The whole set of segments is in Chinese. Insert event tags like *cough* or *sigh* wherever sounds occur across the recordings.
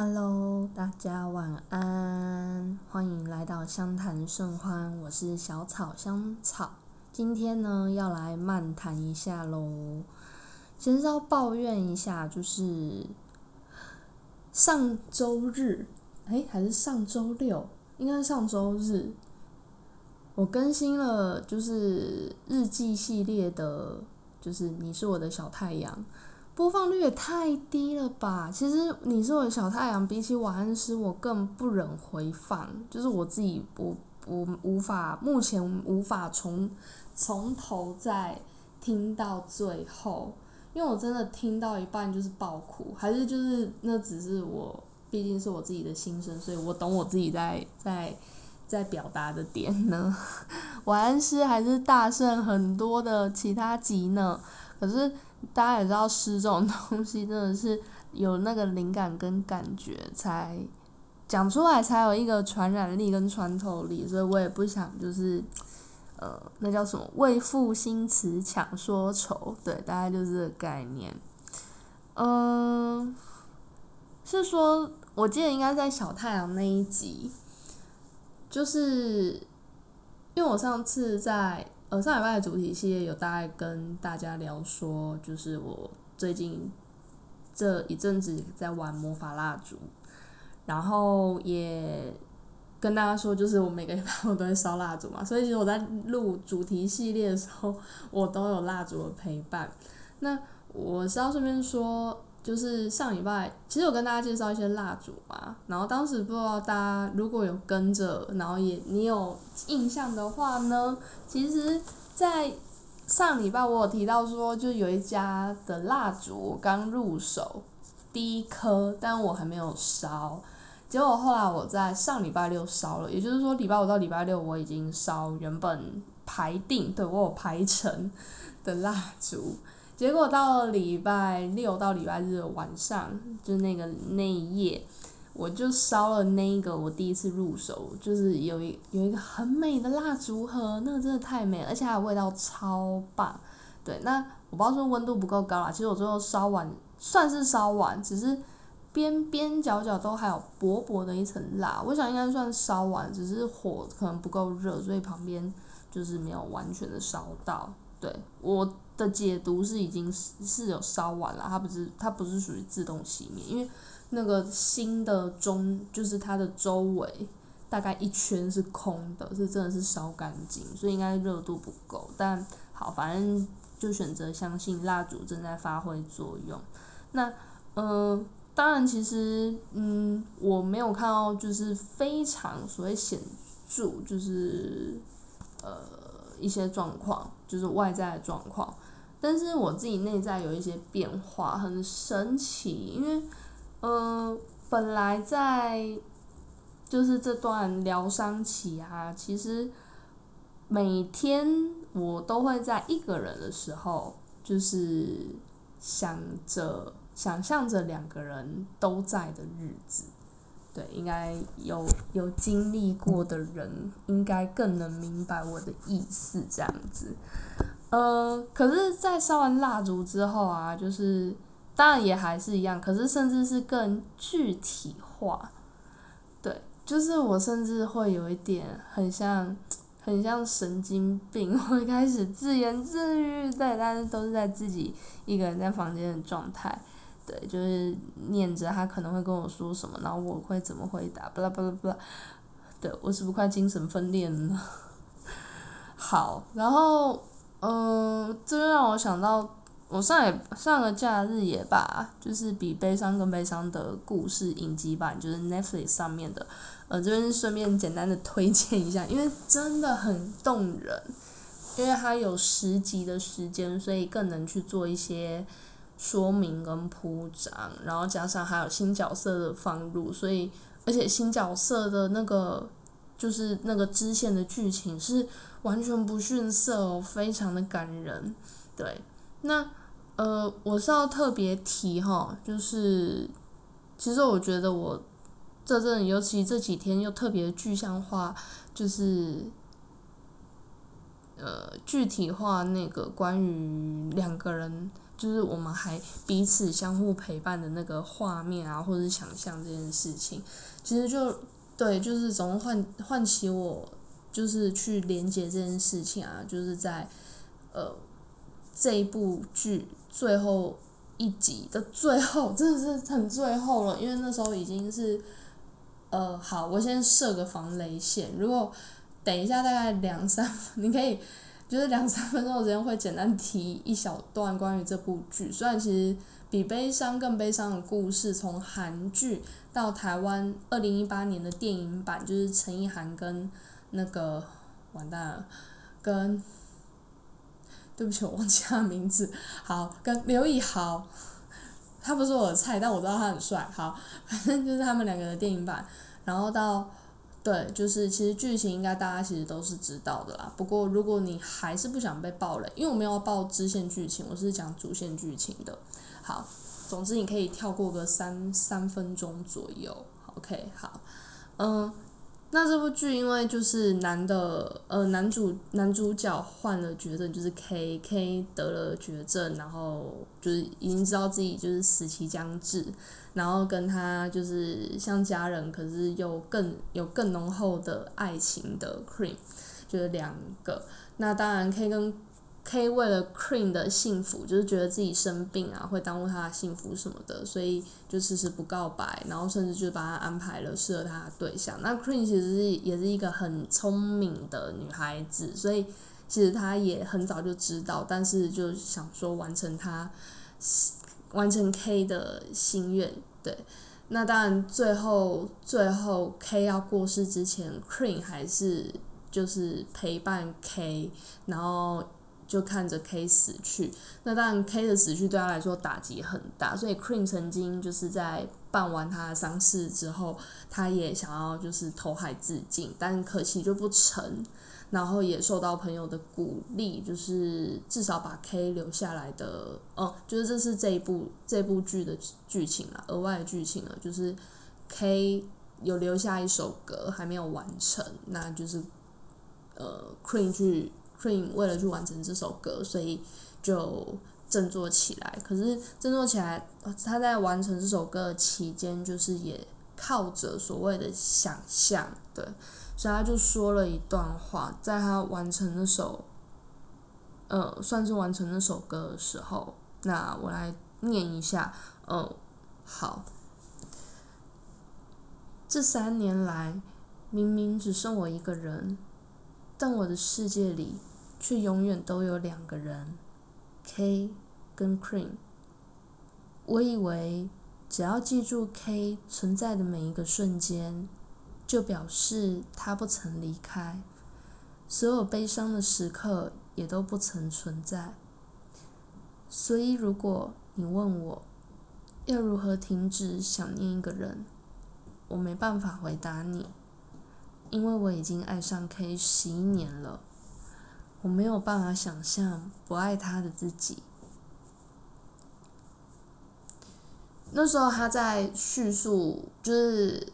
Hello，大家晚安，欢迎来到相谈甚欢，我是小草香草。今天呢，要来漫谈一下喽。先是要抱怨一下，就是上周日，哎，还是上周六，应该是上周日，我更新了就是日记系列的，就是你是我的小太阳。播放率也太低了吧！其实你是我的小太阳，比起晚安诗，我更不忍回放，就是我自己，我我无法，目前无法从从头再听到最后，因为我真的听到一半就是爆哭，还是就是那只是我，毕竟是我自己的心声，所以我懂我自己在在在表达的点呢。晚安诗还是大胜很多的其他集呢，可是。大家也知道诗这种东西真的是有那个灵感跟感觉才讲出来才有一个传染力跟穿透力，所以我也不想就是呃那叫什么为赋新词强说愁，对，大概就是这个概念。嗯，是说我记得应该在小太阳那一集，就是因为我上次在。呃，上礼拜的主题系列有大概跟大家聊说，就是我最近这一阵子在玩魔法蜡烛，然后也跟大家说，就是我每个礼拜我都会烧蜡烛嘛，所以其实我在录主题系列的时候，我都有蜡烛的陪伴。那我是要顺便说。就是上礼拜，其实我跟大家介绍一些蜡烛嘛，然后当时不知道大家如果有跟着，然后也你有印象的话呢，其实，在上礼拜我有提到说，就有一家的蜡烛我刚入手第一颗，但我还没有烧，结果后来我在上礼拜六烧了，也就是说礼拜五到礼拜六我已经烧原本排定对我有排成的蜡烛。结果到了礼拜六到礼拜日的晚上，就那个那一夜，我就烧了那一个我第一次入手，就是有一有一个很美的蜡烛盒，那个真的太美，而且它的味道超棒。对，那我不知道说温度不够高啦，其实我最后烧完算是烧完，只是边边角角都还有薄薄的一层蜡，我想应该算烧完，只是火可能不够热，所以旁边就是没有完全的烧到。对我的解读是已经是是有烧完了，它不是它不是属于自动熄灭，因为那个新的中就是它的周围大概一圈是空的，是真的是烧干净，所以应该热度不够。但好，反正就选择相信蜡烛正在发挥作用。那呃，当然其实嗯，我没有看到就是非常所谓显著，就是呃。一些状况就是外在的状况，但是我自己内在有一些变化，很神奇。因为，嗯，本来在就是这段疗伤期啊，其实每天我都会在一个人的时候，就是想着想象着两个人都在的日子。对，应该有有经历过的人，应该更能明白我的意思。这样子，呃，可是，在烧完蜡烛之后啊，就是当然也还是一样，可是甚至是更具体化。对，就是我甚至会有一点很像，很像神经病，*laughs* 会开始自言自语。对，但是都是在自己一个人在房间的状态。对，就是念着他可能会跟我说什么，然后我会怎么回答，巴拉巴拉巴拉。对我是不是快精神分裂了呢？*laughs* 好，然后嗯，这让我想到，我上也上个假日也罢，就是比悲伤更悲伤的故事影集版，就是 Netflix 上面的，呃，这边顺便简单的推荐一下，因为真的很动人，因为它有十集的时间，所以更能去做一些。说明跟铺张，然后加上还有新角色的放入，所以而且新角色的那个就是那个支线的剧情是完全不逊色哦，非常的感人。对，那呃我是要特别提哈，就是其实我觉得我这阵尤其这几天又特别具象化，就是呃具体化那个关于两个人。就是我们还彼此相互陪伴的那个画面啊，或者是想象这件事情，其实就对，就是总唤唤起我，就是去连接这件事情啊，就是在呃这一部剧最后一集的最后，真的是很最后了，因为那时候已经是呃好，我先设个防雷线，如果等一下大概两三，*laughs* 你可以。就是两三分钟的时间会简单提一小段关于这部剧，虽然其实比悲伤更悲伤的故事，从韩剧到台湾二零一八年的电影版，就是陈意涵跟那个完蛋了，跟对不起我忘记他名字，好跟刘以豪，他不是我的菜，但我知道他很帅，好，反正就是他们两个的电影版，然后到。对，就是其实剧情应该大家其实都是知道的啦。不过如果你还是不想被爆雷，因为我没有爆支线剧情，我是讲主线剧情的。好，总之你可以跳过个三三分钟左右。OK，好，嗯。那这部剧因为就是男的，呃，男主男主角患了绝症，就是 K K 得了绝症，然后就是已经知道自己就是死期将至，然后跟他就是像家人，可是又更有更浓厚的爱情的 Cream，就是两个。那当然 K 跟 K 为了 Cream 的幸福，就是觉得自己生病啊，会耽误他的幸福什么的，所以就迟迟不告白，然后甚至就把他安排了适合他的对象。那 Cream 其实是也是一个很聪明的女孩子，所以其实她也很早就知道，但是就想说完成他完成 K 的心愿。对，那当然最后最后 K 要过世之前，Cream 还是就是陪伴 K，然后。就看着 K 死去，那当然 K 的死去对他来说打击很大，所以 Cream 曾经就是在办完他的丧事之后，他也想要就是投海自尽，但可惜就不成，然后也受到朋友的鼓励，就是至少把 K 留下来的，哦，就是这是这一部这部剧的剧情了，额外剧情了，就是 K 有留下一首歌还没有完成，那就是呃 Cream 去。Cream 为了去完成这首歌，所以就振作起来。可是振作起来，他在完成这首歌的期间，就是也靠着所谓的想象，对，所以他就说了一段话，在他完成那首，呃，算是完成那首歌的时候，那我来念一下，嗯，好，这三年来，明明只剩我一个人，但我的世界里。却永远都有两个人，K 跟 Cream。我以为只要记住 K 存在的每一个瞬间，就表示他不曾离开，所有悲伤的时刻也都不曾存在。所以，如果你问我要如何停止想念一个人，我没办法回答你，因为我已经爱上 K 十一年了。我没有办法想象不爱他的自己。那时候他在叙述就是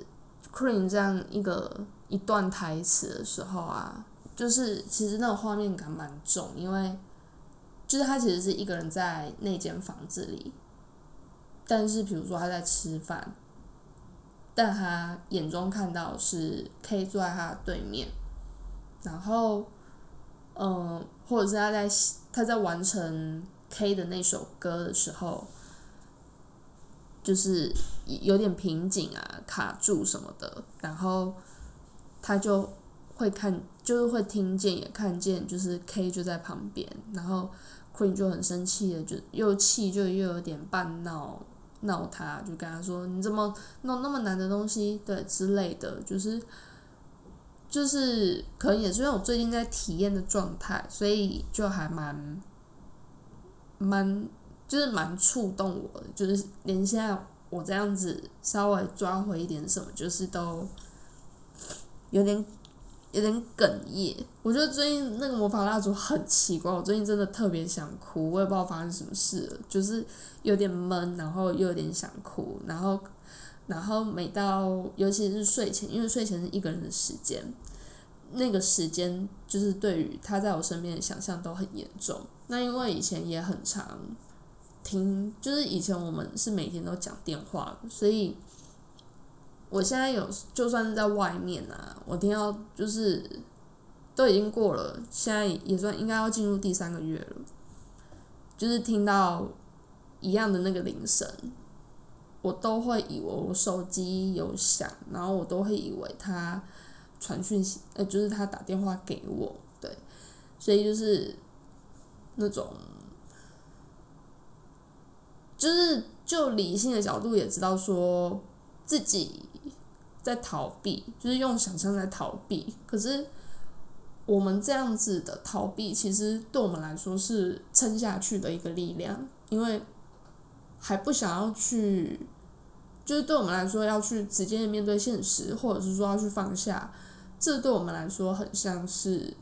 Queen 这样一个一段台词的时候啊，就是其实那个画面感蛮重，因为就是他其实是一个人在那间房子里，但是比如说他在吃饭，但他眼中看到是 K 坐在他的对面，然后。嗯，或者是他在他在完成 K 的那首歌的时候，就是有点瓶颈啊，卡住什么的，然后他就会看，就是会听见也看见，就是 K 就在旁边，然后 Queen 就很生气的，就又气就又有点半闹闹他，就跟他说你怎么弄那么难的东西，对之类的，就是。就是可能也是因为我最近在体验的状态，所以就还蛮蛮就是蛮触动我的，就是连现在我这样子稍微抓回一点什么，就是都有点有点哽咽。我觉得最近那个魔法蜡烛很奇怪，我最近真的特别想哭，我也不知道发生什么事了，就是有点闷，然后又有点想哭，然后。然后每到尤其是睡前，因为睡前是一个人的时间，那个时间就是对于他在我身边的想象都很严重。那因为以前也很常，听，就是以前我们是每天都讲电话，所以我现在有就算是在外面啊，我听到就是都已经过了，现在也算应该要进入第三个月了，就是听到一样的那个铃声，我都会以为我手机有响，然后我都会以为他传讯息，呃，就是他打电话给我，对，所以就是那种。就是就理性的角度也知道说自己在逃避，就是用想象在逃避。可是我们这样子的逃避，其实对我们来说是撑下去的一个力量，因为还不想要去，就是对我们来说要去直接面对现实，或者是说要去放下，这对我们来说很像是，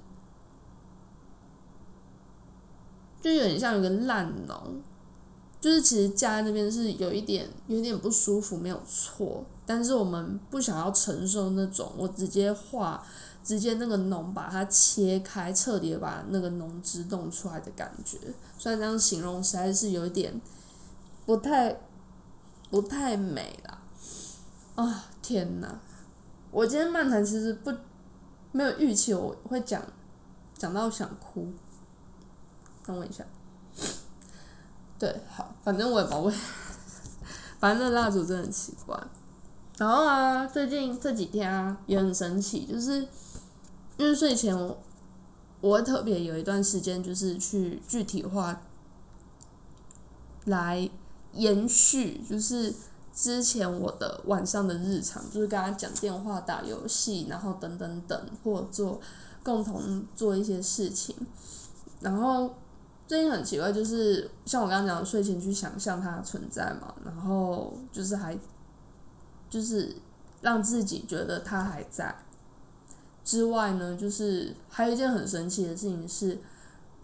就有点像一个烂脓。就是其实家那边是有一点有点不舒服，没有错。但是我们不想要承受那种我直接画，直接那个脓把它切开，彻底把那个脓汁弄出来的感觉。虽然这样形容实在是有一点不太不太美啦。啊天哪！我今天漫谈其实不没有预期我会讲讲到想哭。等我一下。对，好，反正我也不会，*laughs* 反正蜡烛真的很奇怪。然后啊，最近这几天啊，也很神奇，就是因为睡前我我会特别有一段时间，就是去具体化来延续，就是之前我的晚上的日常，就是跟他讲电话、打游戏，然后等等等，或做共同做一些事情，然后。最近很奇怪，就是像我刚刚讲的，睡前去想象它存在嘛，然后就是还就是让自己觉得它还在。之外呢，就是还有一件很神奇的事情是，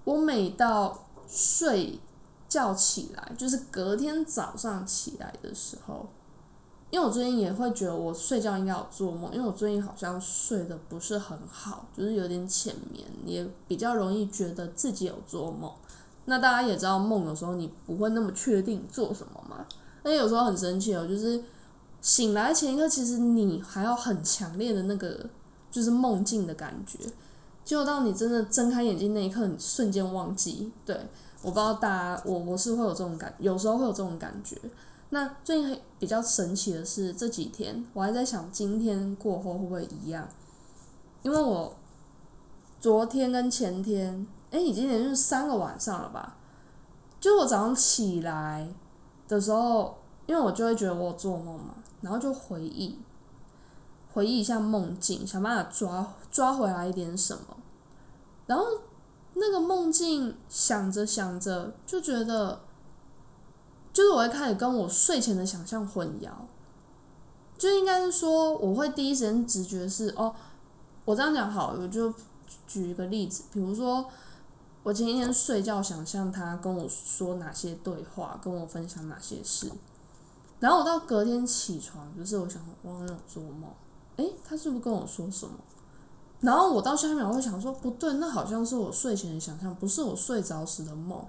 我每到睡觉起来，就是隔天早上起来的时候，因为我最近也会觉得我睡觉应该有做梦，因为我最近好像睡得不是很好，就是有点浅眠，也比较容易觉得自己有做梦。那大家也知道，梦有时候你不会那么确定做什么嘛。那有时候很神奇哦，就是醒来前一刻，其实你还要很强烈的那个就是梦境的感觉，结果到你真的睁开眼睛那一刻，你瞬间忘记。对，我不知道大家，我我是会有这种感，有时候会有这种感觉。那最近比较神奇的是这几天，我还在想今天过后会不会一样，因为我昨天跟前天。哎，已经连续三个晚上了吧？就我早上起来的时候，因为我就会觉得我做梦嘛，然后就回忆，回忆一下梦境，想办法抓抓回来一点什么。然后那个梦境想着想着，就觉得，就是我会开始跟我睡前的想象混淆，就应该是说，我会第一时间直觉是哦，我这样讲好，我就举一个例子，比如说。我前一天睡觉，想象他跟我说哪些对话，跟我分享哪些事，然后我到隔天起床，就是我想，我好像有做梦，诶，他是不是跟我说什么？然后我到下一秒会想说，不对，那好像是我睡前的想象，不是我睡着时的梦。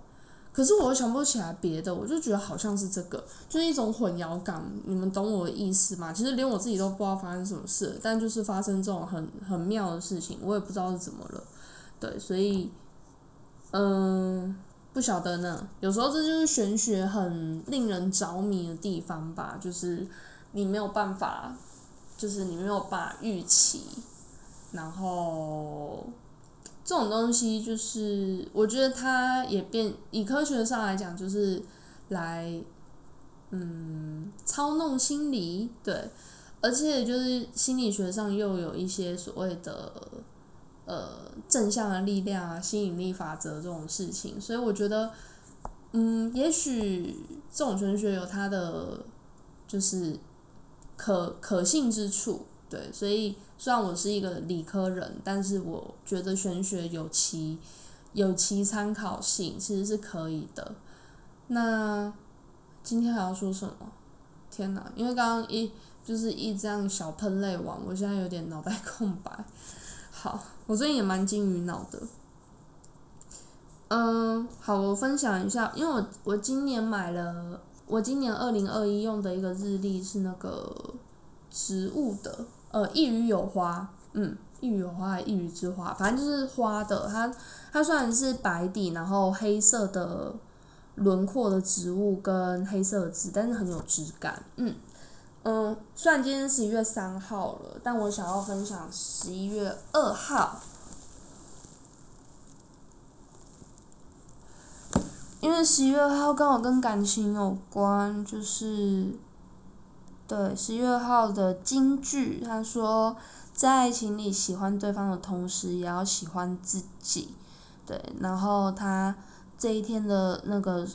可是我又想不起来别的，我就觉得好像是这个，就是一种混淆感。你们懂我的意思吗？其实连我自己都不知道发生什么事，但就是发生这种很很妙的事情，我也不知道是怎么了。对，所以。嗯，不晓得呢。有时候这就是玄学很令人着迷的地方吧，就是你没有办法，就是你没有办法预期。然后这种东西就是，我觉得它也变以科学上来讲，就是来嗯操弄心理，对，而且就是心理学上又有一些所谓的。呃，正向的力量啊，吸引力法则这种事情，所以我觉得，嗯，也许这种玄学有它的就是可可信之处，对，所以虽然我是一个理科人，但是我觉得玄学有其有其参考性，其实是可以的。那今天还要说什么？天哪，因为刚刚一就是一这样小喷泪完，我现在有点脑袋 *laughs* 空白。好，我最近也蛮金鱼脑的。嗯，好，我分享一下，因为我我今年买了，我今年二零二一用的一个日历是那个植物的，呃，一语有花，嗯，一语有花还一语之花，反正就是花的，它它虽然是白底，然后黑色的轮廓的植物跟黑色的字，但是很有质感，嗯嗯，虽然今天十一月三号了，但我想要分享十一月二号。因为十一月二号刚好跟感情有关，就是对十一月号的金句，他说在爱情里喜欢对方的同时，也要喜欢自己。对，然后他这一天的那个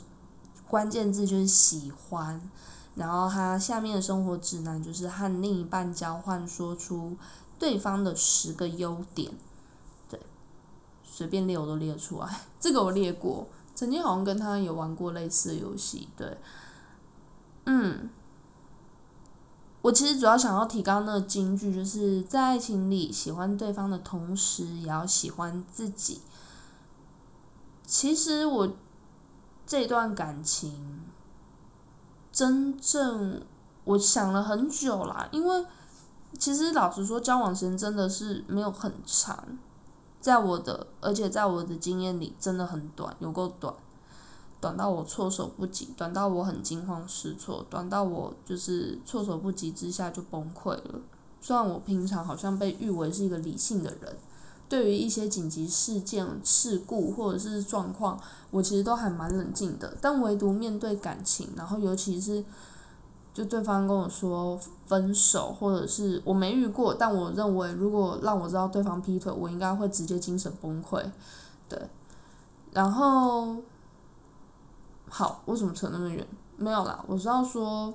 关键字就是喜欢，然后他下面的生活指南就是和另一半交换，说出对方的十个优点。对，随便列我都列出来，这个我列过。曾经好像跟他有玩过类似的游戏，对，嗯，我其实主要想要提高那个金句，就是在爱情里喜欢对方的同时，也要喜欢自己。其实我这段感情，真正我想了很久啦，因为其实老实说，交往时间真的是没有很长。在我的，而且在我的经验里，真的很短，有够短，短到我措手不及，短到我很惊慌失措，短到我就是措手不及之下就崩溃了。虽然我平常好像被誉为是一个理性的人，对于一些紧急事件、事故或者是状况，我其实都还蛮冷静的。但唯独面对感情，然后尤其是。就对方跟我说分手，或者是我没遇过，但我认为如果让我知道对方劈腿，我应该会直接精神崩溃，对。然后，好，为什么扯那么远？没有啦，我是要说，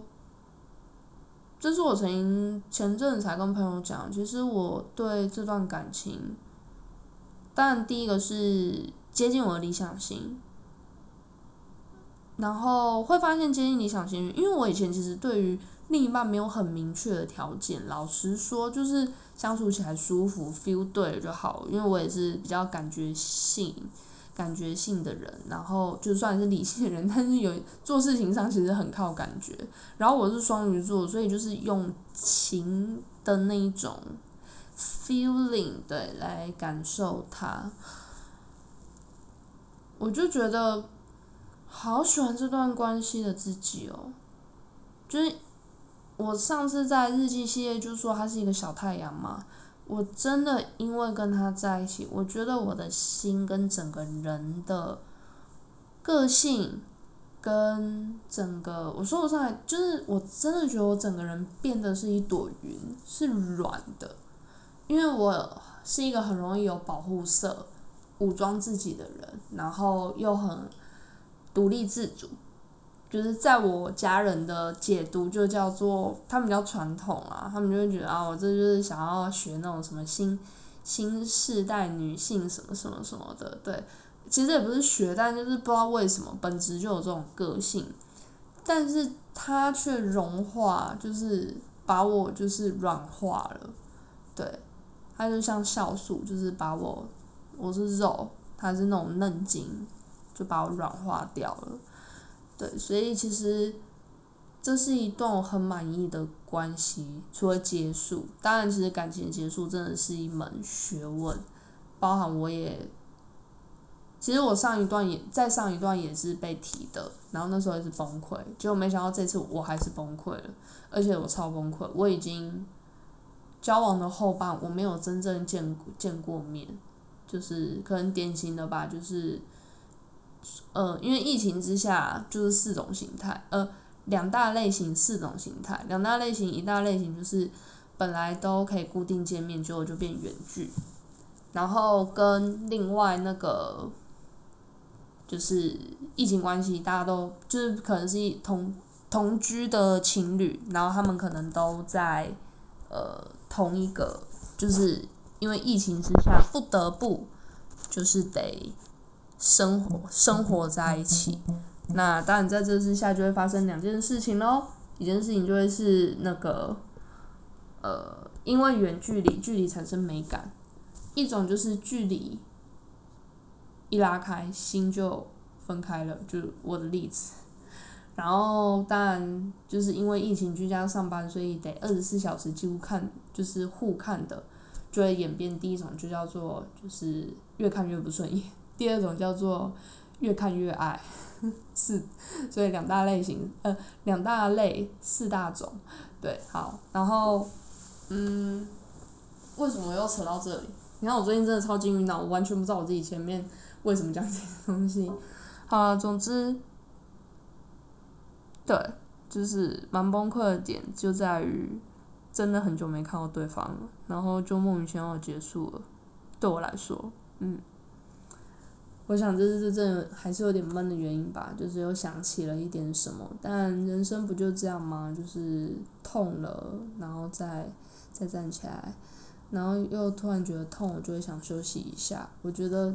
这是我曾经前阵子才跟朋友讲，其实我对这段感情，当然第一个是接近我的理想型。然后会发现接近理想型，因为我以前其实对于另一半没有很明确的条件，老实说就是相处起来舒服，feel 对了就好。因为我也是比较感觉性、感觉性的人，然后就算是理性的人，*laughs* 但是有做事情上其实很靠感觉。然后我是双鱼座，所以就是用情的那一种 feeling 对来感受它，我就觉得。好喜欢这段关系的自己哦，就是我上次在日记系列就说他是一个小太阳嘛，我真的因为跟他在一起，我觉得我的心跟整个人的个性跟整个我说不上来，就是我真的觉得我整个人变得是一朵云，是软的，因为我是一个很容易有保护色、武装自己的人，然后又很。独立自主，就是在我家人的解读，就叫做他们比较传统啊，他们就会觉得啊，我这就是想要学那种什么新新世代女性什么什么什么的，对，其实也不是学，但就是不知道为什么本质就有这种个性，但是它却融化，就是把我就是软化了，对，它就像酵素，就是把我我是肉，它是那种嫩筋。就把我软化掉了，对，所以其实这是一段我很满意的关系。除了结束，当然，其实感情结束真的是一门学问，包含我也，其实我上一段也在上一段也是被提的，然后那时候也是崩溃，结果没想到这次我还是崩溃了，而且我超崩溃，我已经交往的后半我没有真正见见过面，就是可能典型的吧，就是。呃，因为疫情之下，就是四种形态，呃，两大类型，四种形态，两大类型，一大类型就是本来都可以固定见面，结果就变远距，然后跟另外那个就是疫情关系，大家都就是可能是同同居的情侣，然后他们可能都在呃同一个，就是因为疫情之下不得不就是得。生活生活在一起，那当然在这之下就会发生两件事情喽。一件事情就会是那个，呃，因为远距离，距离产生美感。一种就是距离一拉开心就分开了，就我的例子。然后当然就是因为疫情居家上班，所以得二十四小时几乎看就是互看的，就会演变第一种就叫做就是越看越不顺眼，第二种叫做越看越爱，*laughs* 是所以两大类型呃两大类四大种，对好，然后嗯为什么又扯到这里？你看我最近真的超级晕脑，我完全不知道我自己前面为什么讲这些东西。好，总之。对，就是蛮崩溃的点就在于，真的很久没看到对方了，然后就莫名其妙结束了。对我来说，嗯，我想这是真的还是有点闷的原因吧，就是又想起了一点什么。但人生不就这样吗？就是痛了，然后再再站起来，然后又突然觉得痛，我就会想休息一下。我觉得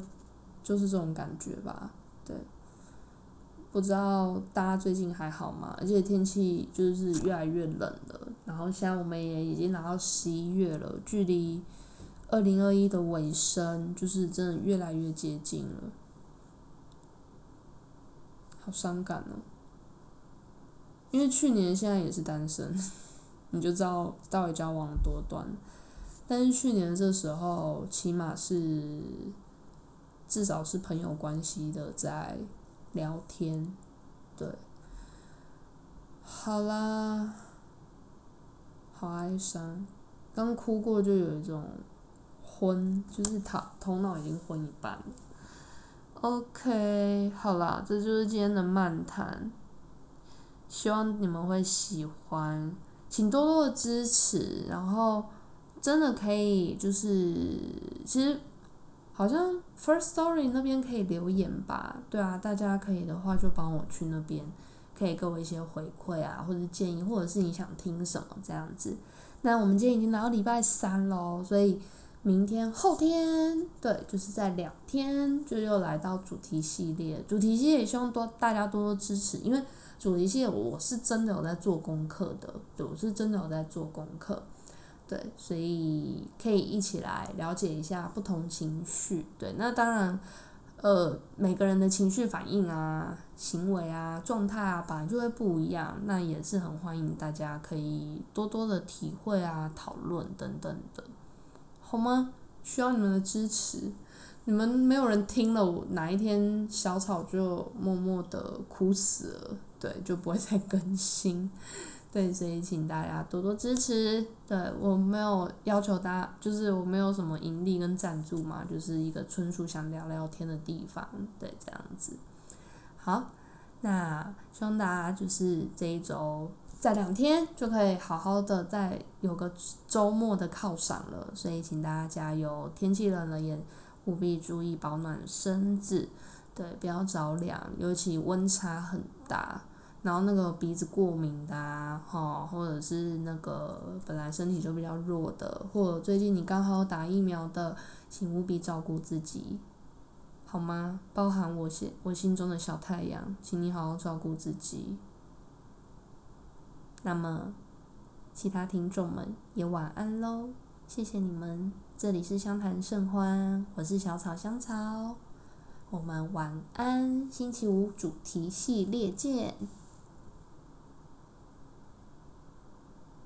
就是这种感觉吧，对。不知道大家最近还好吗？而且天气就是越来越冷了，然后现在我们也已经拿到十一月了，距离二零二一的尾声就是真的越来越接近了，好伤感哦。因为去年现在也是单身，你就知道到底交往多短。但是去年这时候起码是至少是朋友关系的在。聊天，对，好啦，好哀伤，刚哭过就有一种昏，就是头头脑已经昏一半了。OK，好啦，这就是今天的漫谈，希望你们会喜欢，请多多的支持，然后真的可以就是其实。好像 First Story 那边可以留言吧？对啊，大家可以的话就帮我去那边，可以给我一些回馈啊，或者建议，或者是你想听什么这样子。那我们今天已经来到礼拜三喽，所以明天、后天，对，就是在两天就又来到主题系列。主题系列希望多大家多多支持，因为主题系列我是真的有在做功课的，对，我是真的有在做功课。对，所以可以一起来了解一下不同情绪。对，那当然，呃，每个人的情绪反应啊、行为啊、状态啊，本来就会不一样。那也是很欢迎大家可以多多的体会啊、讨论等等的，好吗？需要你们的支持。你们没有人听了，我哪一天小草就默默的哭死了，对，就不会再更新。*laughs* 对，所以请大家多多支持。对我没有要求大家，就是我没有什么盈利跟赞助嘛，就是一个纯属想聊聊天的地方。对，这样子。好，那希望大家就是这一周在两天就可以好好的再有个周末的犒赏了。所以请大家加油，天气冷了也务必注意保暖身子，对，不要着凉，尤其温差很大。然后那个鼻子过敏的啊，哈，或者是那个本来身体就比较弱的，或者最近你刚好打疫苗的，请务必照顾自己，好吗？包含我心我心中的小太阳，请你好好照顾自己。那么，其他听众们也晚安喽，谢谢你们，这里是相谈甚欢，我是小草香草，我们晚安，星期五主题系列见。